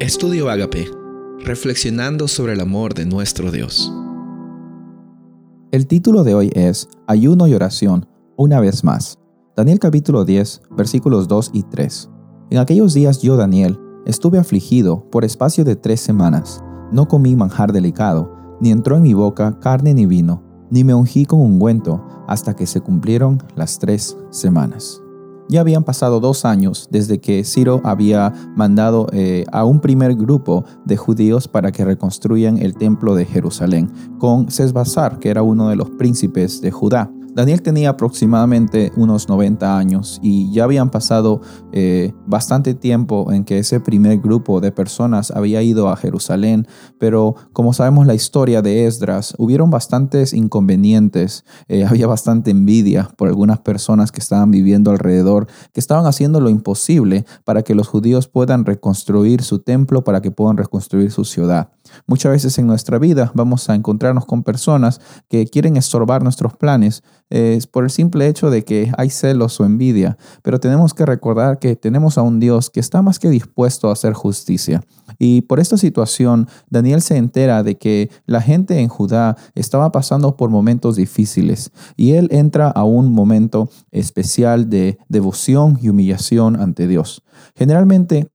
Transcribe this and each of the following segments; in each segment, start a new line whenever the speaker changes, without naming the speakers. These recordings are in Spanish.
Estudio Agape, reflexionando sobre el amor de nuestro Dios.
El título de hoy es Ayuno y oración, una vez más. Daniel capítulo 10, versículos 2 y 3. En aquellos días yo, Daniel, estuve afligido por espacio de tres semanas. No comí manjar delicado, ni entró en mi boca carne ni vino, ni me ungí con ungüento, hasta que se cumplieron las tres semanas. Ya habían pasado dos años desde que Ciro había mandado eh, a un primer grupo de judíos para que reconstruyan el templo de Jerusalén, con Sesbazar, que era uno de los príncipes de Judá. Daniel tenía aproximadamente unos 90 años y ya habían pasado eh, bastante tiempo en que ese primer grupo de personas había ido a Jerusalén, pero como sabemos la historia de Esdras, hubieron bastantes inconvenientes, eh, había bastante envidia por algunas personas que estaban viviendo alrededor, que estaban haciendo lo imposible para que los judíos puedan reconstruir su templo, para que puedan reconstruir su ciudad. Muchas veces en nuestra vida vamos a encontrarnos con personas que quieren estorbar nuestros planes eh, por el simple hecho de que hay celos o envidia, pero tenemos que recordar que tenemos a un Dios que está más que dispuesto a hacer justicia. Y por esta situación, Daniel se entera de que la gente en Judá estaba pasando por momentos difíciles y él entra a un momento especial de devoción y humillación ante Dios. Generalmente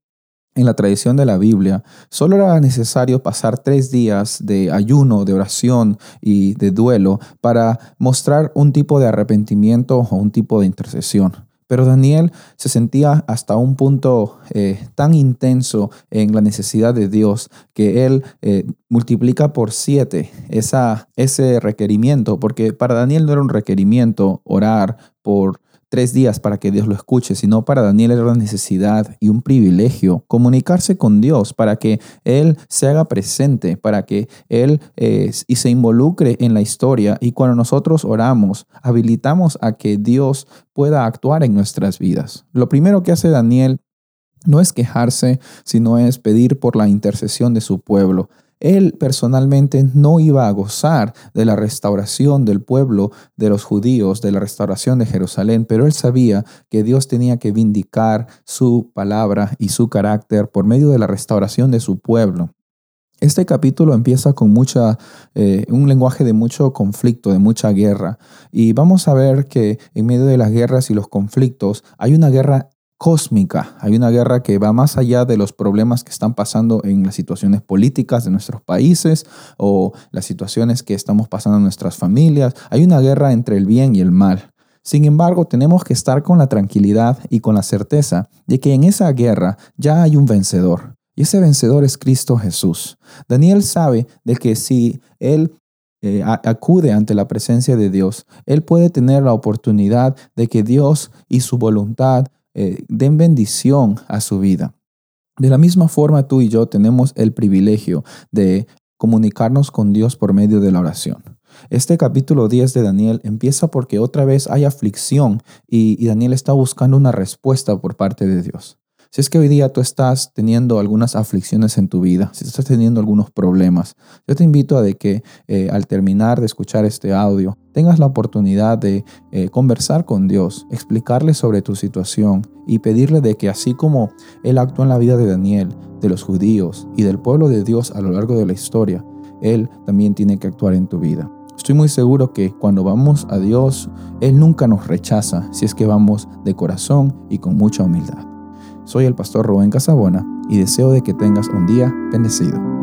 en la tradición de la Biblia, solo era necesario pasar tres días de ayuno, de oración y de duelo para mostrar un tipo de arrepentimiento o un tipo de intercesión. Pero Daniel se sentía hasta un punto eh, tan intenso en la necesidad de Dios que él eh, multiplica por siete ese requerimiento, porque para Daniel no era un requerimiento orar por tres días para que Dios lo escuche, sino para Daniel era una necesidad y un privilegio comunicarse con Dios para que Él se haga presente, para que Él eh, y se involucre en la historia. Y cuando nosotros oramos, habilitamos a que Dios pueda actuar en nuestras vidas. Lo primero que hace Daniel no es quejarse, sino es pedir por la intercesión de su pueblo. Él personalmente no iba a gozar de la restauración del pueblo de los judíos, de la restauración de Jerusalén, pero él sabía que Dios tenía que vindicar su palabra y su carácter por medio de la restauración de su pueblo. Este capítulo empieza con eh, un lenguaje de mucho conflicto, de mucha guerra. Y vamos a ver que en medio de las guerras y los conflictos hay una guerra cósmica. Hay una guerra que va más allá de los problemas que están pasando en las situaciones políticas de nuestros países o las situaciones que estamos pasando en nuestras familias. Hay una guerra entre el bien y el mal. Sin embargo, tenemos que estar con la tranquilidad y con la certeza de que en esa guerra ya hay un vencedor. Y ese vencedor es Cristo Jesús. Daniel sabe de que si él eh, acude ante la presencia de Dios, él puede tener la oportunidad de que Dios y su voluntad eh, den bendición a su vida. De la misma forma, tú y yo tenemos el privilegio de comunicarnos con Dios por medio de la oración. Este capítulo 10 de Daniel empieza porque otra vez hay aflicción y, y Daniel está buscando una respuesta por parte de Dios. Si es que hoy día tú estás teniendo algunas aflicciones en tu vida, si estás teniendo algunos problemas, yo te invito a que eh, al terminar de escuchar este audio, tengas la oportunidad de eh, conversar con Dios, explicarle sobre tu situación y pedirle de que así como Él actuó en la vida de Daniel, de los judíos y del pueblo de Dios a lo largo de la historia, Él también tiene que actuar en tu vida. Estoy muy seguro que cuando vamos a Dios, Él nunca nos rechaza si es que vamos de corazón y con mucha humildad. Soy el pastor Rubén Casabona y deseo de que tengas un día bendecido.